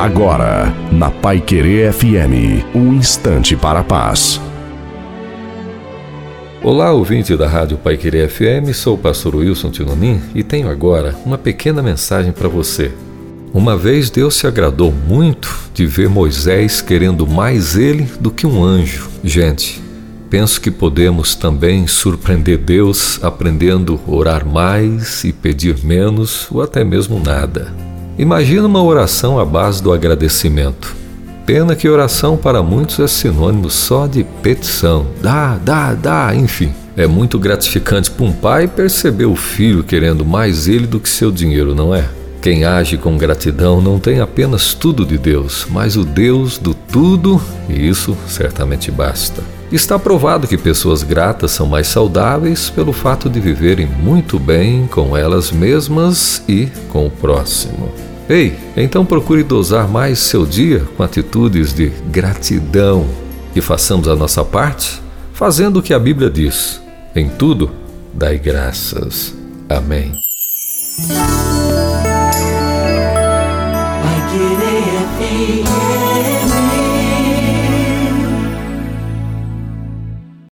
Agora, na Pai Querer FM, um instante para a paz. Olá, ouvinte da Rádio Pai Querer FM, sou o pastor Wilson Tinonim e tenho agora uma pequena mensagem para você. Uma vez Deus se agradou muito de ver Moisés querendo mais ele do que um anjo. Gente, penso que podemos também surpreender Deus aprendendo a orar mais e pedir menos ou até mesmo nada. Imagina uma oração à base do agradecimento. Pena que oração para muitos é sinônimo só de petição. Dá, dá, dá, enfim. É muito gratificante para um pai perceber o filho querendo mais ele do que seu dinheiro, não é? Quem age com gratidão não tem apenas tudo de Deus, mas o Deus do tudo, e isso certamente basta. Está provado que pessoas gratas são mais saudáveis pelo fato de viverem muito bem com elas mesmas e com o próximo. Ei, então procure dosar mais seu dia com atitudes de gratidão e façamos a nossa parte, fazendo o que a Bíblia diz: em tudo, dai graças. Amém. Vai.